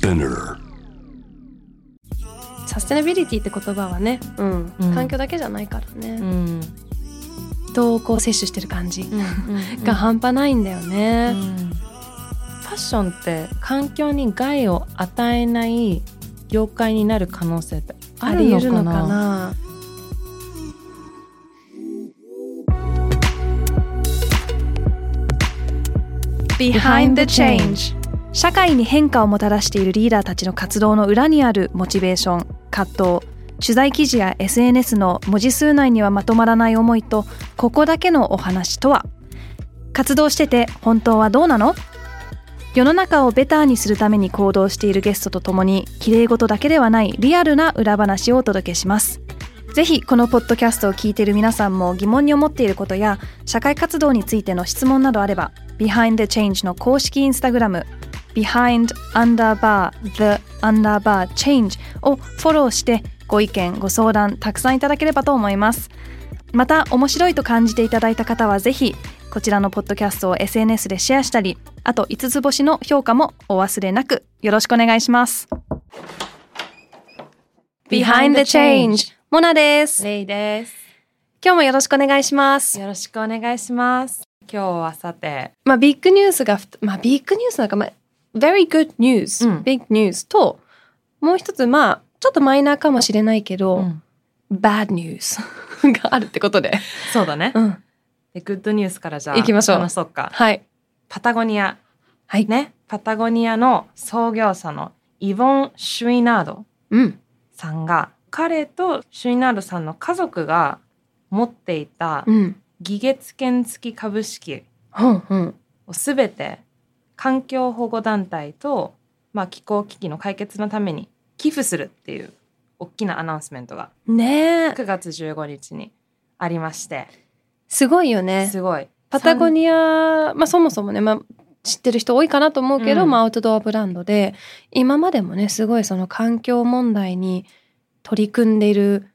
Spinner. サステナビリティって言葉はね、うんうん。環境だけじゃないからね、うん。人をこう摂取してる感じ。うん が半端ないんだようね、ん。ファッションって環境に害を与えない業界になる可能性ってああるのかり得るのかなな。Behind the Change 社会に変化をもたらしているリーダーたちの活動の裏にあるモチベーション葛藤取材記事や SNS の文字数内にはまとまらない思いとここだけのお話とは？活動してて本当はどうなの？世の中をベターにするために行動しているゲストとともに綺麗事だけではないリアルな裏話をお届けします。ぜひこのポッドキャストを聞いている皆さんも疑問に思っていることや社会活動についての質問などあれば Behind the Change の公式インスタグラム Behind underbar the underbar change をフォローしてご意見ご相談たくさんいただければと思います。また面白いと感じていただいた方はぜひこちらのポッドキャストを SNS でシェアしたりあと5つ星の評価もお忘れなくよろしくお願いします。Behind the Change モナです。レイです。今日もよろしくお願いします。よろしくお願いします。今日はさて。まあビッグニュースがふまあビッグニュースなんかまあ very good news、うん。big news ともう一つまあちょっとマイナーかもしれないけど、うん、bad news があるってことで、そうだね、うん、でグッドニュースからじゃあ行きましょう。話そうか。はい。パタゴニアはい。ね。パタゴニアの創業者のイボン・シュイナードうん。さんが彼とシュイナードさんの家族が持っていたうん。議月権付き株式うんうん。をすべて環境保護団体と、まあ、気候危機の解決のために寄付するっていう大きなアナウンスメントがねえ。9月15日にありまして。すごいよね。すごい。パタゴニアまあそもそもね、まあ、知ってる人多いかなと思うけど、うん。まあアウトドアブランドで今までもねすごいその環境問題に取り組んでいる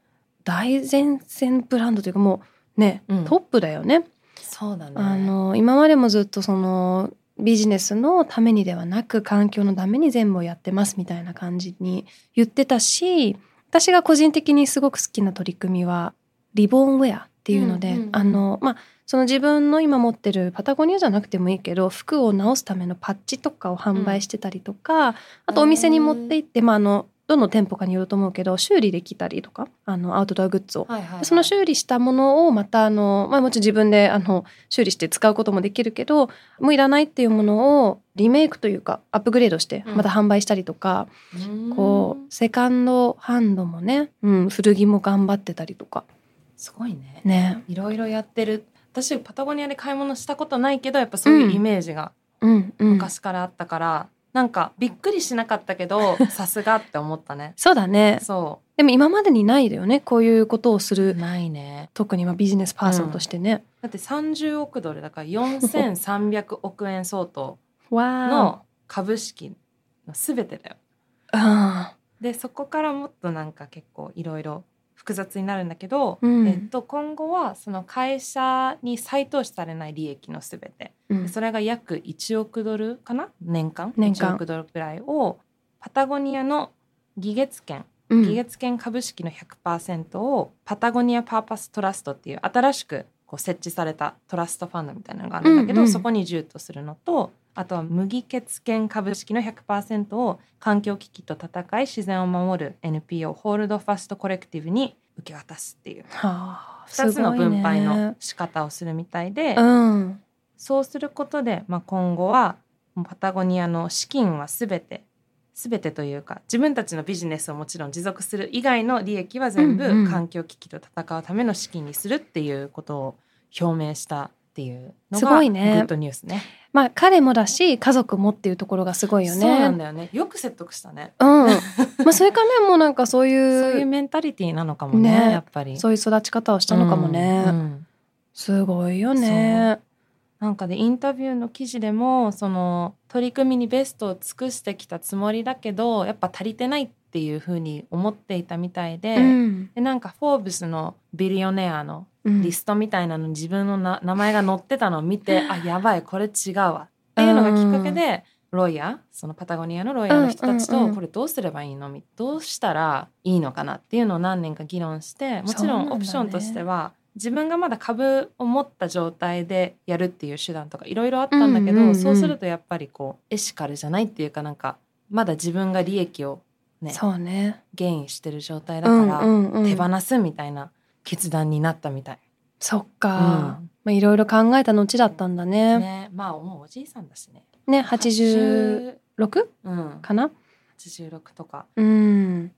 大前線ブランドというかもうね、うん。トップだよね。そうだね。あの今までもずっとそのビジネスのためにではなく環境のために全部をやってますみたいな感じに言ってたし私が個人的にすごく好きな取り組みはリボンウェアっていうので、うんうんうん。あのまあその自分の今持ってるパタゴニアじゃなくてもいいけど服を直すためのパッチとかを販売してたりとか、あとお店に持って行って、まあ、あのどの店舗かによると思うけど修理できたりとかあのアウトドアグッズを。はいはいはい。でその修理したものをまたあの、まあ、もちろん自分であの修理して使うこともできるけどもういらないっていうものをリメイクというかアップグレードしてうん。また販売したりとか、うん。こうセカンドハンドもね、うん、古着も頑張ってたりとか。すごいね。ね。いろいろやってる。私パタゴニアで買い物したことないけどやっぱそういうイメージがうんうん、昔からあったから、なんかびっくりしなかったけど さすがって思ったね。そうだね。そでも今までにないだよねこういうことをすうる。ないね。特にまあビジネスパーソンとしてね。だって30億ドルだから4300億円相当わの株式の全てだよ。あでそこからもっとなんか結構いろいろ複雑になるんだけど、うん。えっと、今後はその会社に再投資されない利益のすべて、うん。それが約1億ドルかな？年間？年間。1億ドルくらいをパタゴニアの議月権。うん。議月権株式の100%をパタゴニアパーパストラストっていう新しくこう設置されたトラストファンドみたいなのがあるんだけど、うんうん。そこに譲渡するのとあとは無議決権株式の100%を環境危機と戦い自然を守る NPO ホールドファストコレクティブに受け渡すっていう。はあ2つの分配の仕方をするみたいでうん。そうすることで、まあ、今後はパタゴニアの資金は全て全てというか自分たちのビジネスをもちろん持続する以外の利益は全部環境危機と戦うための資金にするっていうことを表明したっていうのすがごいねグッドニュースね。まあ彼もだし家族もっていうところがすごいよね。そうなんだよね。よく説得したね。うん。まあそれかねもうなんかそういうそういうメンタリティーなのかもねねやっぱり。そういう育ち方をしたのかもね。うんうんすごいよね。なんかでインタビューの記事でもその取り組みにベストを尽くしてきたつもりだけどやっぱ足りてないっていうふうに思っていたみたいで,、うん。でなんか「フォーブス」のビリオネアのうんリストみたいなのに自分のな名前が載ってたのを見て、あやばいこれ違うわ。っていうのがきっかけでロイヤーそのパタゴニアのロイヤーの人たちうんうんとうん。これどうすればいいの？みどうしたらいいのかなっていうのを何年か議論してもちろんオプションとしては自分がまだ株を持った状態でやるっていう手段とかいろいろあったんだけど、うんうんうん。そうするとやっぱりこうエシカルじゃないっていうかなんかまだ自分が利益をね。そうね。ゲインしてる状態だから、手放すみたいな決断になったみたい。そっうか、ん。まあいろいろ考えた後だったんだね。ね。まあもうおじいさんだしね。ね86 80うん、かな？86とか。うん。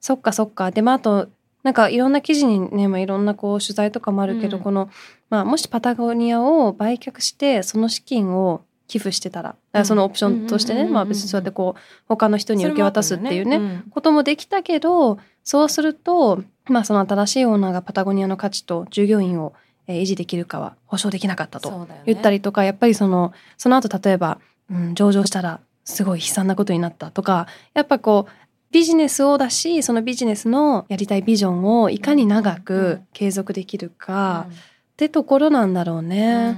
そっかそっか。でまああとなんかいろんな記事にね、まあ、いろんなこう取材とかもあるけど、うん。この、まあ、もしパタゴニアを売却してその資金を寄付してたら。だからそのオプションとしてね、まあ別にそうやってこう他の人に受け渡すっていうねそれもあったんだよこともできたけどそうすると、まあ、その新しいオーナーがパタゴニアの価値と従業員を、えー維持できるかは保証できなかったと言ったりとかやっぱりそのその後例えば、うん、上場したらすごい悲惨なことになったとかやっぱこうビジネスをだしそのビジネスのやりたいビジョンをいかに長うんく継続できるかってところなんだろううん。ね。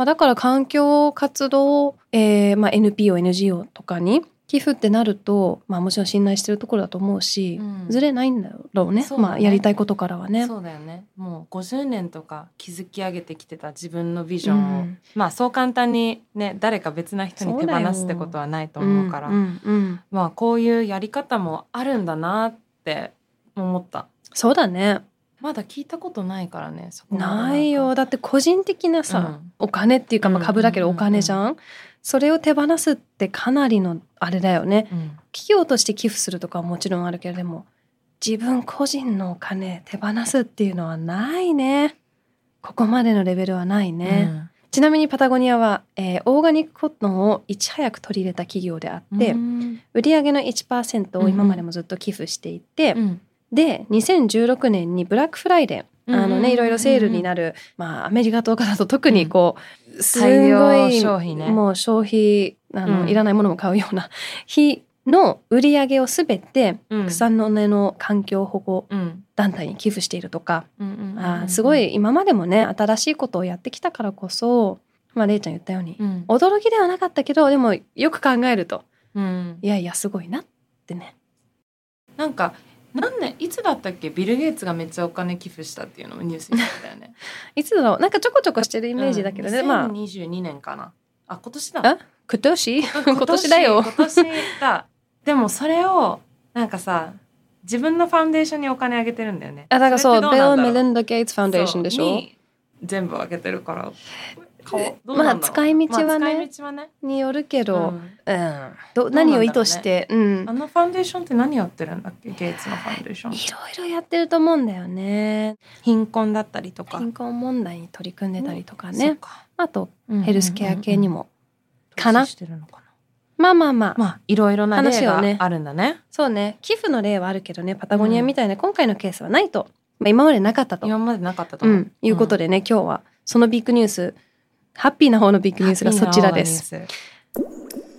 まあ、だから環境活動、えーまあ、NPO、NGO とかに寄付ってなると、まあ、もちろん信頼してるところだと思うし、うん。ずれないんだろうね。ね。まあ、やりたいことからはね。そうだよね。もう50年とか築き上げてきてた自分のビジョンを、うん。まあそう簡単にね誰か別な人に手放すってことはないと思うから。うん。まあこういうやり方もあるんだなって思った。そうだねまだ聞いたことないからねないよ。だって個人的なさ、うん。お金っていうか、まあ、株だけどおうんうんうん。うん金じゃん,、それを手放すってかなりのあれだよね。うん。企業として寄付するとかはもちろんあるけれども自分個人のお金手放すっていうのはないね。ここまでのレベルはないね、ちなみにパタゴニアは、えーオーガニックコットンをいち早く取り入れた企業であうんって、うん。売上の1%を今までもずっと寄付していて、うんで2016年にブラックフライデーあのねいろいろセールになる、まあアメリカとかだと特にこう、す大量ごい消費ねもう消費あの、うん。いらないものも買うような日の売り上げをすべてうん。草の根の環境保護うん。団体に寄付しているとか、うんうんうん。あーすごい今までもね新しいことをやってきたからこそ、まあ、れいちゃん言ったように、うん。驚きではなかったけどでもよく考えるとうん。いやいやすごいなってね。なんか何年いつだったっけ？ビル・ゲイツがめっちゃお金寄付したっていうのもニュースになったよね。いつだろう？なんかちょこちょこしてるイイメージだけどね、まあ。2022年かな。あ今年だ。あ今年？今年。だよ。今年だ。でもそれをなんかさ自分のファンデーションにお金あげてるんだよね。あだからそうれベル・メリンダ・ゲイツ・ファンデーションでしょ？全部あげてるからまあ使い道はねまあ使い道はね。によるけど、うん。うん。ど何を意図してう,、ん。あのファンデーションって何やってるんだっけ？ゲイツのファンデーションいろいろやってると思うんだよね。貧困だったりとか。貧困問題に取り組んでたりとかね。あとうんヘルスケア系にも、かな？投資してるのかな？まあまあまあ、まあいろいろな例話をね。があるんだね。そうね。寄付の例はあるけどねパタゴニアみたいな今回のケースはないと、まあ、今までなかったと、今までなかったと。いうことでね、今日はそのビッグニュースハッピーな方のビッグニュースがそちらです。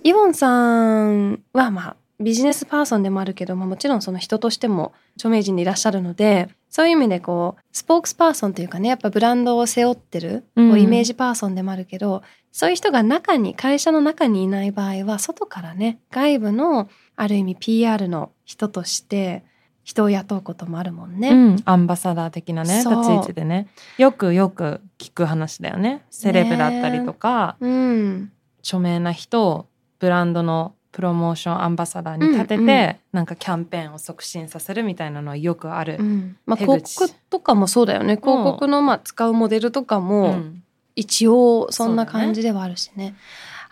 イボンさんはまあビジネスパーソンでもあるけど、まあ、もちろんその人としても著名人でいらっしゃるのでそういう意味でこうスポークスパーソンというかねやっぱブランドを背負ってる、うんこうイメージパーソンでもあるけどそういう人が中に会社の中にいない場合は外からね外部のある意味 PR の人として人を雇うこともあるもんね。うん、アンバサダー的なね立ち位置でね。よくよく聞く話だよね。セレブだったりとか、うん、著名な人をブランドのプロモーションアンバサダーに立てて、うんうん。なんかキャンペーンを促進させるみたいなのはよくあるう。ん。まあ、手広口告とかもそうだよね。広告のまあ使うモデルとかも、うん。一応そんな感じではあるしね。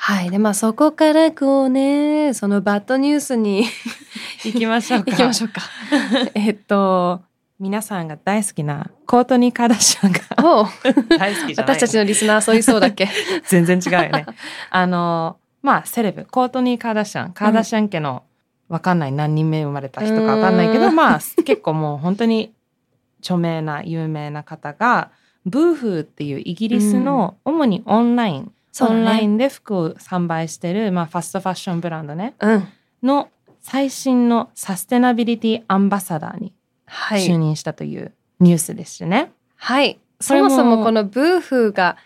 はい。で、まあそこからこうね、そのバッドニュースに 行きましょうか。行きましょうか。えっと、皆さんが大好きなコートニー・カーダシャンが おう。大好きじゃない。私たちのリスナーそういそうだっけ？全然違うよね。あのまあセレブ。コートニー・カーダシャンカーダシャン家のわかんない。何人目生まれた人かわかんないけど、うん。まあ結構もう本当に著名な有名な方がブーフーっていうイギリスの主にオンライン、オンラインで服を販売してる、まあ、ファストファッションブランドねうん。の最新のサステナビリティアンバサダーにはい。就任したというニュースですしね。はい。それもそもこのブーフーが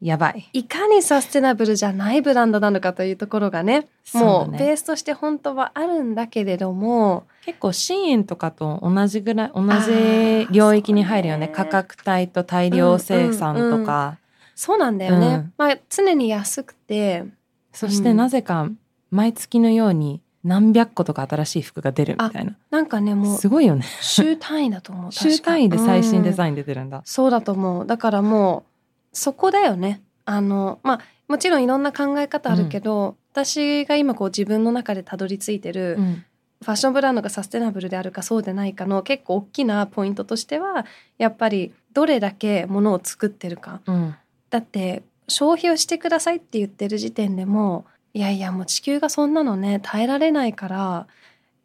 やばいいかにサステナブルじゃないブランドなのかというところがねもうベースとして本当はあるんだけれども結構シーンとかと同じぐらい同じ領域に入るよねね価格帯と大量生産とか、そうなんだよね、うん。まあ常に安くて。そしてなぜか毎月のように何百個とか新しい服が出るみたいな。なんかねもうすごいよね。週単位だと思う。週単位で最新デザイン出てるんだ、そうだと思う。だからもうそこだよね。あのまあもちろんいろんな考え方あるけど、私が今こう自分の中でたどり着いてる、うん。ファッションブランドがサステナブルであるかそうでないかの結構大きなポイントとしてはやっぱりどれだけものを作ってるか。うんだって消費をしてくださいって言ってる時点でもいやいやもう地球がそんなのね耐えられないから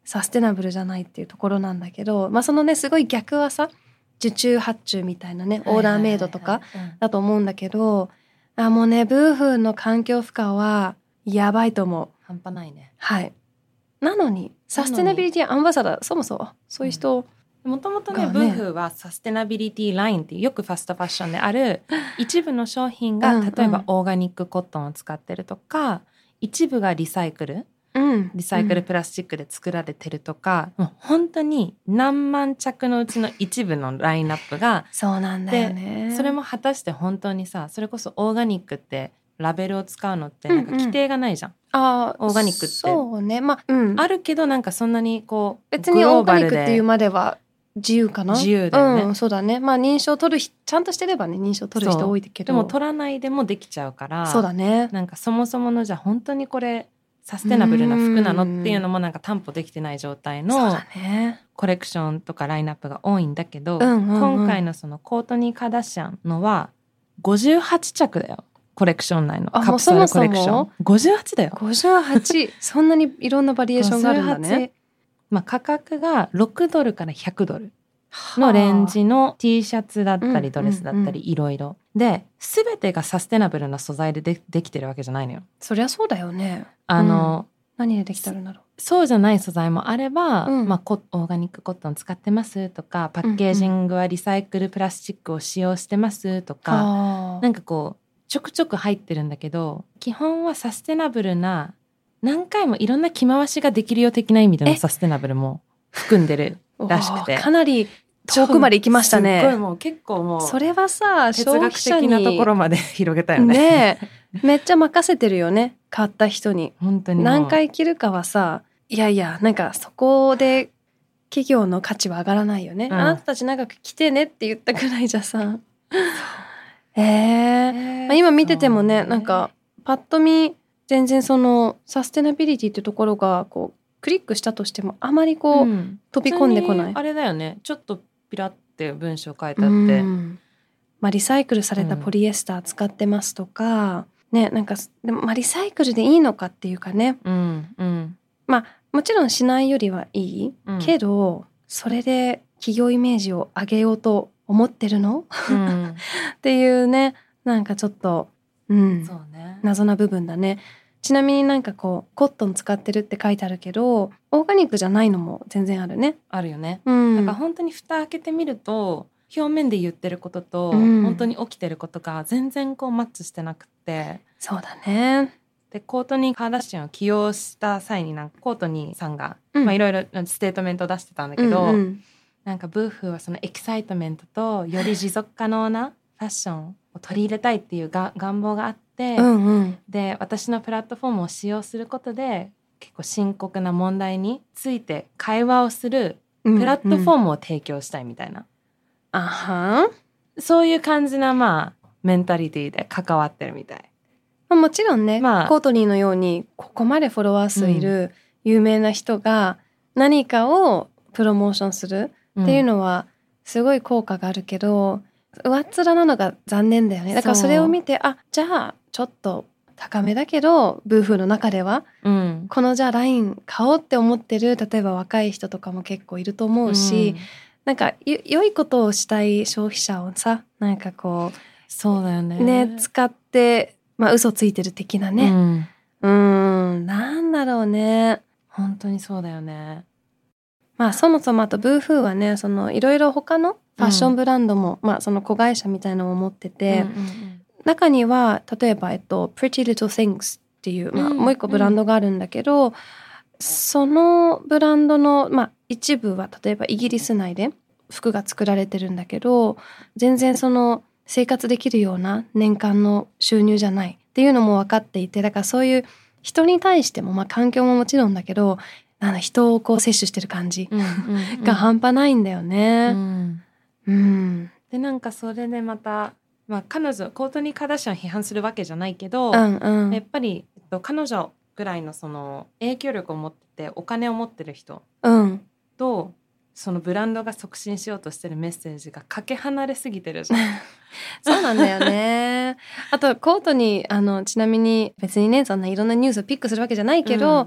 サステナブルじゃないっていうところなんだけどまあそのねすごい逆はさ受注発注みたいなねオーダーメイドとかだと思うんだけどあもうねブーフーの環境負荷はやばいと思う。半端ないねはい。なのにサステナビリティアンバサダーそもそもそういう人、もともとね。ブーフはサステナビリティラインっていうよくファストファッションである 一部の商品がうんうん。例えばオーガニックコットンを使ってるとか一部がリサイクルうん。リサイクルプラスチックで作られてるとか、もう本当に何万着のうちの一部のラインナップがそうなんだよね。それも果たして本当にさそれこそオーガニックってラベルを使うのってなんか規定がないじゃん。あオーガニックって。そうね。まあ、うん、あるけどなんかそんなにこう別にオーガニックっていうまでは自由かな？自由だよね。うん、そうだね。まあ認証取る人ちゃんとしてればね認証取る人多いけど。でも取らないでもできちゃうからそうだね。なんかそもそものじゃあ本当にこれサステナブルな服なのっていうのもなんか担保できてない状態のコレクションとかラインナップが多いんだけど、うんうんうん。今回のそのコートニー・カーダシアンのは58着だよ。コレクション内の。あカプセルコレクション。58だよ。58そんなにいろんなバリエーションがあるんだねまあ、価格が6ドルから100ドルのレンジの T シャツだったりドレスだったりいろいろで全てがサステナブルな素材ででできてるわけじゃないのよ。そりゃそうだよね。あの、何でできてるんだろそうじゃない素材もあれば、うん。まあ、コオーガニックコットン使ってますとかパッケージングはリサイクルプラスチックを使用してますとうか、あ。なんかこうちょくちょく入ってるんだけど基本はサステナブルな何回もいろんな着回しができるよ的な意味でのえ？サステナブルも含んでるらしくて。かなり遠くまで行きましたすっごいね。もう。結構もうそれはさ哲学的なところまで広げたよね。ね。え めっちゃ任せてるよね。買った人に。本当に何回着るかはさいやいやなんかそこで企業の価値は上がらないよね、うん。あなたたち長く着てねって言ったくらいじゃさ。ええまあ今見ててもね。なんかパッと見全然そのサステナビリティってところがこうクリックしたとしてもあまりこう、ん。飛び込んでこない。あれだよね。ちょっとピラって文章書いてあって、うん。まあ、リサイクルされたポリエスター使ってますとか、ねなんかでも、まあ、リサイクルでいいのかっていうかね。うんうん。もちろんしないよりはいい、うん。けどそれで企業イメージを上げようと思ってるの？うん。っていうね。なんかちょっと、うん、そうね。謎な部分だね。ちなみになんかこうコットン使ってるって書いてあるけどオーガニックじゃないのも全然あるね。あるよね、うん、だから本当に蓋開けてみると表面で言ってることと、うん。本当に起きてることが全然こうマッチしてなくって。そうだね。でコートニー・カーダシアンを起用した際になんかコートニーさんが、うん。まあいろいろステートメントを出してたんだけど、うんうん。なんか Boohoo はその excitement とより持続可能なファッションを取り入れたいっていうが願望があって、うんうん。で私のプラットフォームを使用することで結構深刻な問題について会話をするうんプラットフォうんームを提供したいみたいな、あは。んそういう感じなまあメンタリティで関わってるみたい。まあ、もちろんね、まあ。コートニーのようにここまでフォロワー数いる有名な人が何かをプロモーションするっていうのはすごい効果があるけど、上っ面なのが残念だよねだからそれを見てあじゃあちょっと高めだけどブーフーの中ではうん、このじゃあライン買おうって思ってる例えば若い人とかも結構いると思うし、なんかよ良いことをしたい消費者をさなんかこうんそうだよね。うね使ってまあ嘘ついてる的なね、うん、なんだろうね。本当にそうだよね。まあそもそもあとブーフーはね、そのいろいろ他のファッションブランドも、まあその子会社みたいなのも持ってて、うんうん中には例えば、えっと、Pretty Little Things っていう、まあ、うんもう一個ブランドがあるんだけど、そのブランドの、まあ、一部は例えばイギリス内で服が作られてるんだけど全然その生活できるような年間の収入じゃない。っていうのも分かっていてだからそういう人に対しても、まあ、環境ももちろんだけどあの人をこう摂取してる感じが半端ないんだようね。んうん、でなんかそれでまた、まあ、彼女コートニー・カーダシアンを批判するわけじゃないけど、うん、うん、やっぱり、えっと、彼女ぐらいのその影響力を持っててお金を持ってる人うん、とそのブランドが促進しようとしてるメッセージがかけ離れすぎてるじゃん。そうなんだよね。あとコートにあのちなみに別にねそんないろんなニュースをピックするわけじゃないけど、うん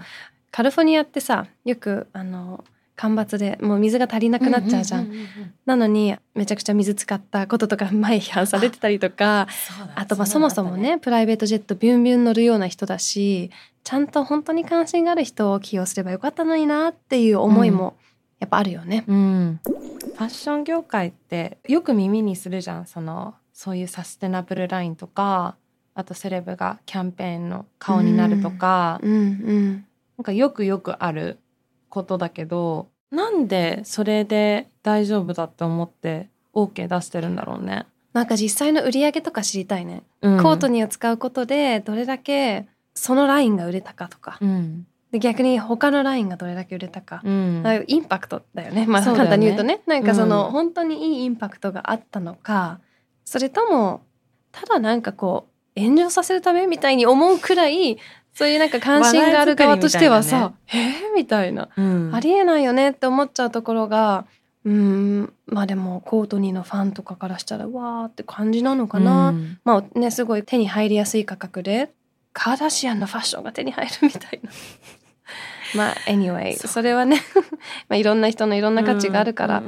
カリフォルニアってさよくあの干ばつでもう水が足りなくなっちゃうじゃん。うううんうんなのにめちゃくちゃ水使ったこととか前批判されてたりとかあとまあそもそもねプライベートジェットビュンビュン乗るような人だしちゃんと本当に関心がある人を起用すればよかったのになっていう思いもやっぱあるよね。うん、ファッション業界ってよく耳にするじゃん。そのそういうサステナブルラインとかあとセレブがキャンペーンの顔になるとか、うんうん。なんかよくよくあることだけどなんでそれで大丈夫だって思って OK 出してるんだろうね。なんか実際の売り上げとか知りたいね。うん。コートニーを使うことでどれだけそのラインが売れたかとか、うん。で逆に他のラインがどれだけ売れたか、うん。あインパクトだよね。まあ簡単に言うとね。なんかその、うん。本当にいいインパクトがあったのかそれともただなんかこう炎上させるためみたいに思うくらいそういうなんか関心がある側としてはさ「えー?」みたいな、うんありえないよねって思っちゃうところがうーんまあでもコートニーのファンとかからしたらわーって感じなのかな。うんまあねすごい手に入りやすい価格でカーダシアンのファッションが手に入るみたいな。まあ anyway そうそれはね まあいろんな人のいろんな価値があるから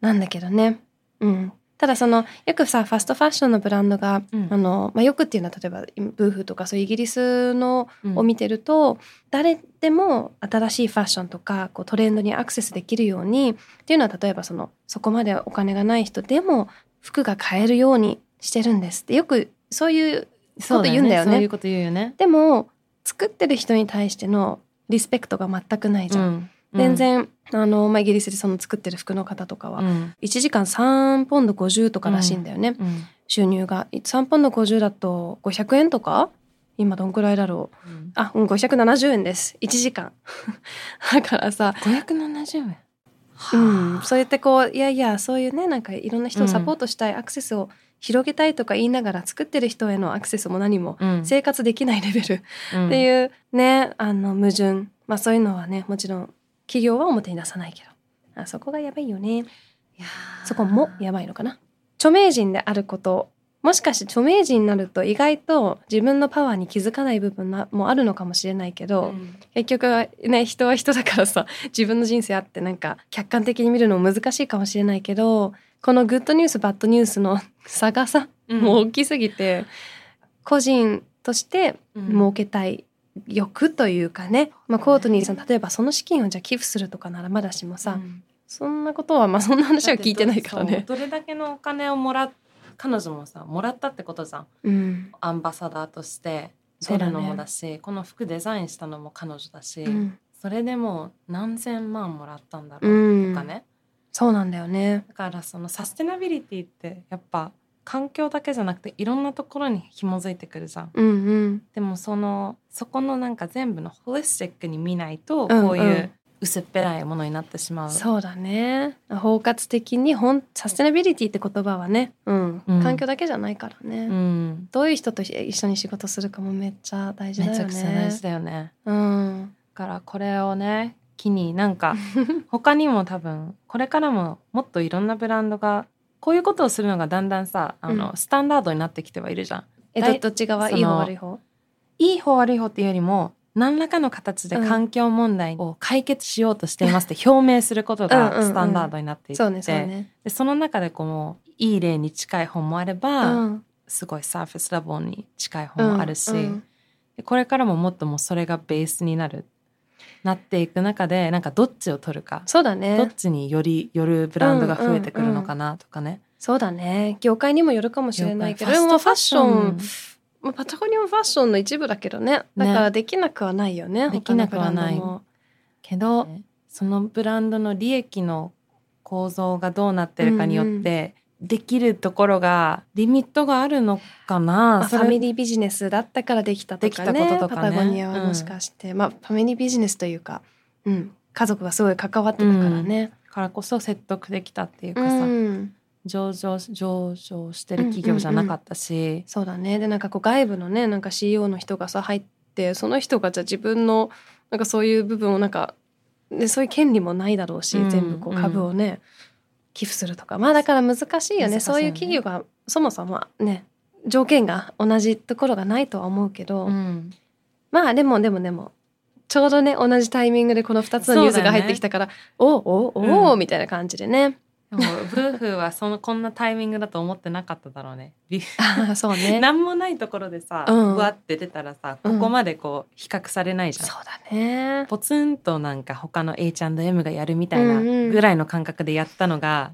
なんだけどね。うん。ただそのよくさファストファッションのブランドが、うん。あのまあ、よくっていうのは例えばブーフとかそういうイギリスのうんを見てると、誰でも新しいファッションとかこうトレンドにアクセスできるようにっていうのは例えばそのそこまでお金がない人でも服が買えるようにしてるんです。ってよくそういうそう言うんだよね。そういうこと言うよね。でも作ってる人に対してのリスペクトが全くないじゃん。うん。全然、あのまあ、イギリスでその作ってる服の方とかは、うん。1時間3ポンド50とからしいんだよね、うん収入が。3ポンド50だと500円とか？今どんくらいだろう。うん。あ、うん、570円です。1時間。だからさ。570円。うん、そうやってこういやいやそういうねなんかいろんな人をサポートしたい、アクセスを広げたいとか言いながら作ってる人へのアクセスも何もうん。生活できないレベル。っうん。ていうねあの矛盾。まあそういうのはねもちろん企業は表に出さないけど。あそこがやばいよね。そこもやばいのかな。著名人であること。もしかして著名人になると意外と自分のパワーに気づかない部分なもあるのかもしれないけど、うん。結局はね人は人だからさ 自分の人生あってなんか客観的に見るのも難しいかもしれないけどこのグッドニュースバッドニュースの差がさ、うん。もう大きすぎて個人としてうん。儲けたい欲というかね、まあ、コートニーさん例えばその資金をじゃあ寄付するとかならまだしもさ、うん。そんなことはまあそんな話は聞いてないからね。どれだけのお金をもらっ彼女もさもらったってことじゃん。うん。アンバサダーとして出るのもだしこの服デザインしたのも彼女だし、うん。それでもう何千万もらったんだろううんとかね、そうなんだよね。だからそのサステナビリティってやっぱ環境だけじゃなくていろんなところに紐づいてくるじゃん。うんうん。でもそのそこのなんか全部のホリスティックに見ないとうんこういう薄っぺらいものになってしまう。そうだね。包括的にほんサステナビリティって言葉はね、うん。うん。環境だけじゃないからね、うん、どういう人と一緒に仕事するかもめっちゃ大事だよね。めちゃくちゃ大事だよね。うん。だからこれをね機になんか 他にも多分これからももっといろんなブランドがこういうことをするのがだんだんさあの、うん。スタンダードになってきてはいるじゃん。えどどっち側？いい方悪い方？いい方悪い方っていうよりも何らかの形でうん。環境問題を解決しようとしていますって 表明することがスタンダードになっていってでその中でこういい例に近い本もあれば、うん。すごいサーフェスラボに近い本もあるし、うん。でこれからももっともうそれがベースになるなっていく中でなんかどっちを取るか、そうだどっねちによりよるブランドが増えてくるのかなとかね。そうだね。業界にもよるかもしれないけど業界でもファッション。まあパタゴニアもファッションの一部だけどね。だからできなくはないよね。できなくはない。けどそのブランドの利益の構造がどうなってるかによって、できるところがリミットがあるのかな、まあ、ファミリービジネスだったからできたとかねできたこととかね。パタゴニアはもしかして、まあファミリービジネスというか、うん、家族がすごい関わってたからね。からこそ説得できたっていううかさ、ん。上場上場してる企業じゃなかったし、そうだね。でなんかこう外部のねなんか CEO の人がさ入ってその人がじゃあ自分のなんかそういう部分をなんかでそういう権利もないだろうし、うん。全部こう株をね、寄付するとか。まあだから難しいよね。ね。そういう企業がそもそもね条件が同じところがないとは思うけど、うん。まあでもでもでもちょうどね同じタイミングでこの2つのニュースが入ってきたから、おおおお、うん。みたいな感じでねでもブーフはそのこんなタイミングだと思ってなかっただろうね。そうね。何もないところでさ、うん。ぶわって出たらさうんここまでこう比較されないじゃん。そうだね。ポツンとなんか他の H&M がやるみたいなうん。うんぐらいの感覚でやったのが、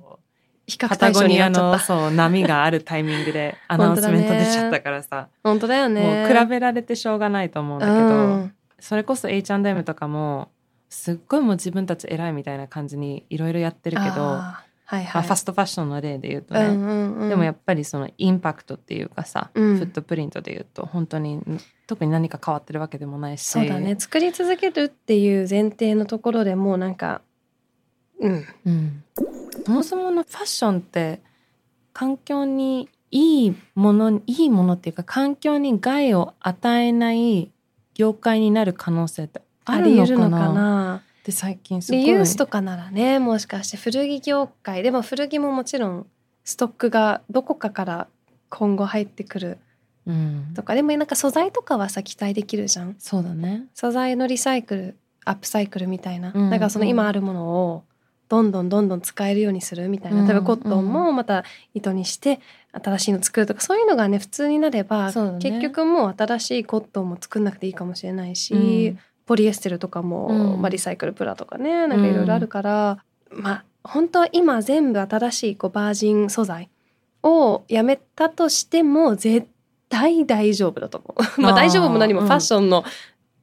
比較対象にゴニアのなっちゃった。そう波があるタイミングで アナウンスメント出ちゃったからさ、本当だよね。もう比べられてしょうがないと思うんだけど、うん。それこそ H&M とかもすっごいもう自分たち偉いみたいな感じにいろいろやってるけど、はいはい。あ、ファストファッションの例で言うとね、うんうんうん。でもやっぱりそのインパクトっていうかさ、うん。フットプリントで言うと本当に特に何か変わってるわけでもないし。そうだね。作り続けるっていう前提のところでもうなんかうん。うん、そもそものファッションって環境にいいものいいものっていうか環境に害を与えない業界になる可能性ってああるのかな？り得るのかなって最近すごい。リユースとかならねもしかして古着業界でも古着ももちろんストックがどこかから今後入ってくるうん、とかでもなんか素材とかはさ期待できるじゃん。そうだね。素材のリサイクルアップサイクルみたいな、うんだからその今あるものをどんどんどんどん使えるようにするみたいな、うん例えばコットンもまた糸にして新しいの作るとかそういうのがね普通になれば、ね。結局もう新しいコットンも作んなくていいかもしれないし、うんポリエステルとかも、うん。まあ、リサイクルプラとかねなんかいろいろあるから、まあ本当は今全部新しいこうバージン素材をやめたとしても絶対大丈夫だと思う。まあ大丈夫も何もうん。ファッションの、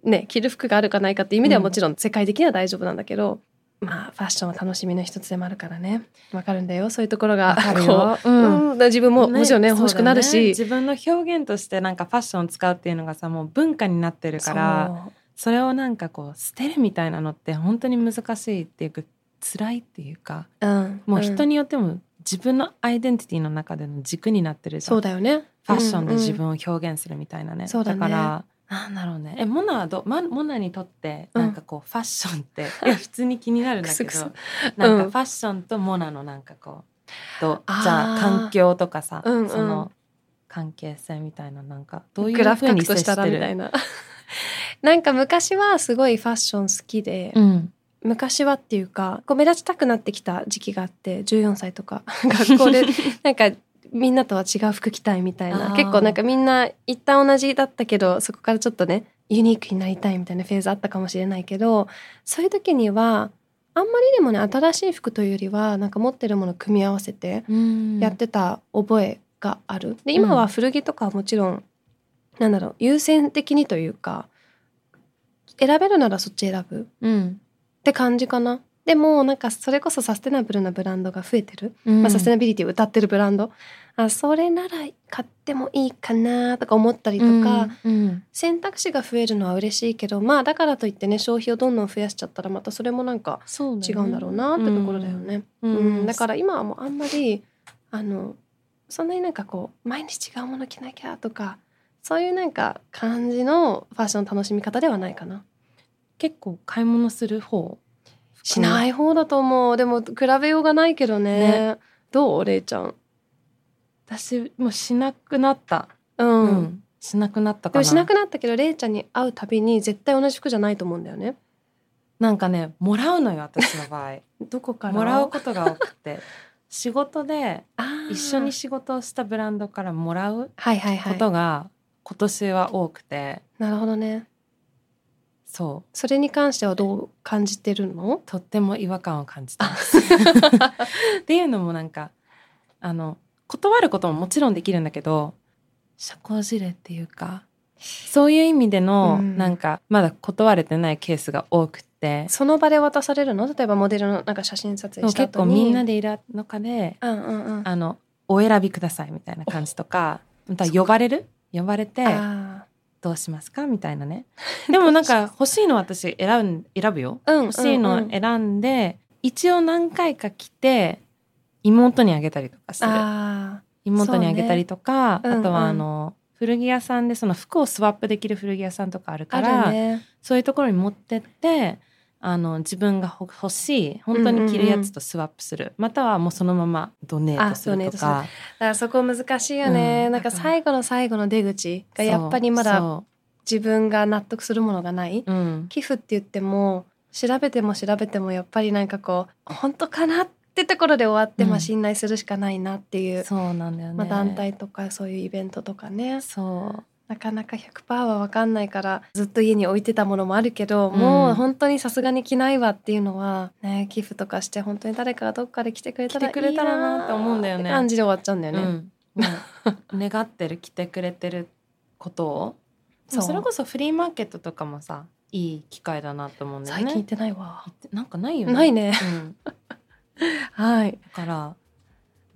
ね着る服があるかないかっていう意味ではもちろん世界的には大丈夫なんだけど、まあファッションは楽しみの一つでもあるからね。わかるんだよ。そういうところがこよ、う、うん。うん。自分ももちろんね欲しくなるし、自分の表現としてなんかファッションを使うっていうのがさもう文化になってるからそれをなんかこう捨てるみたいなのって本当に難しいっていうか辛いっていうかうん、もう人に、によっても自分のアイデンティティの中での軸になってるじゃん。そうだよね。ファッションで自うん分を表現するみたいなね、そうだね。からなんだろうね。えモナはど、ま、モナにとってなんかこう、ファッションっていや普通に気になるんだけどなんかうん。ファッションとモナのなんかこうとじゃあ環境とかさ、うんうん。その関係性みたいななんかどういうグラフふうに接書くとしたらしてるみたいななんか昔はすごいファッション好きで、うん。昔はっていうかこう目立ちたくなってきた時期があって14歳とか 学校で なんかみんなとは違う服着たいみたいな。結構なんかみんな一旦同じだったけどそこからちょっとねユニークになりたいみたいなフェーズあったかもしれないけどそういう時にはあんまりでもね新しい服というよりはなんか持ってるもの組み合わせてやってた覚えがある。で今は古着とかはもちろん、なんだろう優先的にというか選べるならそっち選ぶ。うん。って感じかな。でもなんかそれこそサステナブルなブランドが増えてる、うん。まあ、サステナビリティを歌ってるブランド。あそれなら買ってもいいかなとか思ったりとか、うん選択肢が増えるのは嬉しいけどまあだからといってね消費をどんどん増やしちゃったらまたそれもなんか違うんだろうなってところだよね。うん。うん。だから今はもうあんまりあのそんなになんかこう毎日違うもの着なきゃとかそういうなんか感じのファッション楽しみ方ではないかな。結構買い物する方？しない方だと思う。でも比べようがないけどね。ね。どうれいちゃん？私もうしなくなった、うん。うん。しなくなったかな。でもしなくなったけどれいちゃんに会うたびに絶対同じ服じゃないと思うんだよね。なんかねもらうのよ私の場合。どこから？もらうことが多くて。仕事で一緒に仕事をしたブランドからもらうはいはいはこい。とが今年は多くて、なるほどね。そう。それに関してはどう感じてるの？とっても違和感を感じてます。っていうのもなんかあの断ることももちろんできるんだけど社交辞令っていうかそういう意味での、うん。なんかまだ断れてないケースが多くて。その場で渡されるの？例えばモデルのなんか写真撮影した結構後にみんなでいる中でうんうんうん。あのお選びくださいみたいな感じとか。また呼ばれる？呼ばれてあどうしますか？みたいなね。でもなんか欲しいの私選ん選ぶよ。ーうん欲しいのうんうん選んで、一応何回か来て妹にあげたりとかする。あ妹にあげたりとか、ねうんうんあとはあの古着屋さんでその服をスワップできる古着屋さんとかあるからるね。そういうところに持ってってあの自分がほ欲しい本当に着るやつとスワップする、またはもうそのままドネートするとか。だからそこ難しいよね、なんかうんだから。最後の最後の出口がやっぱりまだそ自分が納得するものがない、ううん。寄付って言っても調べても調べてもやっぱりなんかこう本当かなってところで終わって、うん。まあ信頼するしかないなっていう、そうなんだよね、まあ、団体とかそういうイベントとかね。そうなかなか100%は分かんないからずっと家に置いてたものもあるけど、うん。もう本当にさすがに着ないわっていうのはね寄付とかして本当に誰かがどっかで来てくれたらいい来てくれたらなって思うんだよね。感じで終わっちゃうんだよね。うん、願ってる来てくれてることを。そう。それこそフリーマーケットとかもさいい機会だなと思うんだよね。最近行ってないわ。なんかないよね。ないね。うん、だ はい。から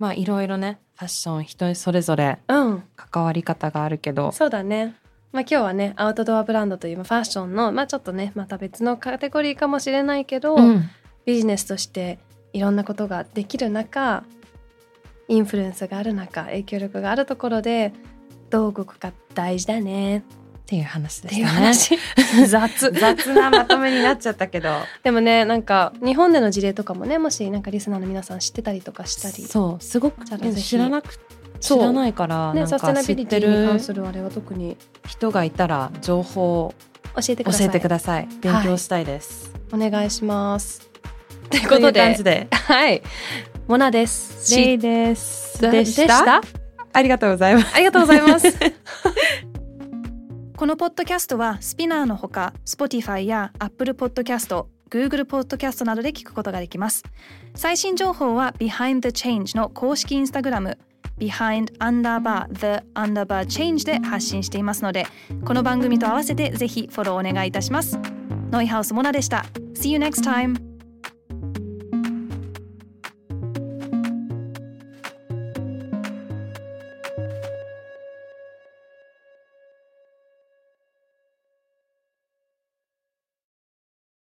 まあいろいろねファッション人それぞれうん。関わり方があるけどそうだね。まあ今日はねアウトドアブランドというまあファッションのまあちょっとねまた別のカテゴリーかもしれないけど、うんビジネスとしていろんなことができる中インフルエンスがある中影響力があるところでどう動くか大事だねっていう話でしたね。話。雑。雑なまとめになっちゃったけど。でもねなんか日本での事例とかもねもしなんかリスナーの皆さん知ってたりとかしたり。そうすごく知らなく知らないから、ね、なんサステナか知ってビリティに関るするあれは特に人がいたら情報を教えてください。教えてください。勉強したいです、お願いします。というということで。はい。モナです。レイです。ででした？ありがとうございます。ありがとうございます このポッドキャストはスピナーのほか Spotify や Apple Podcast、Google Podcast などで聞くことができます。最新情報は Behind the Change の公式インスタグラム Behind underbar the underbar change で発信していますのでこの番組と合わせてぜひフォローお願いいたします。ノイハウスモナでした。See you next time!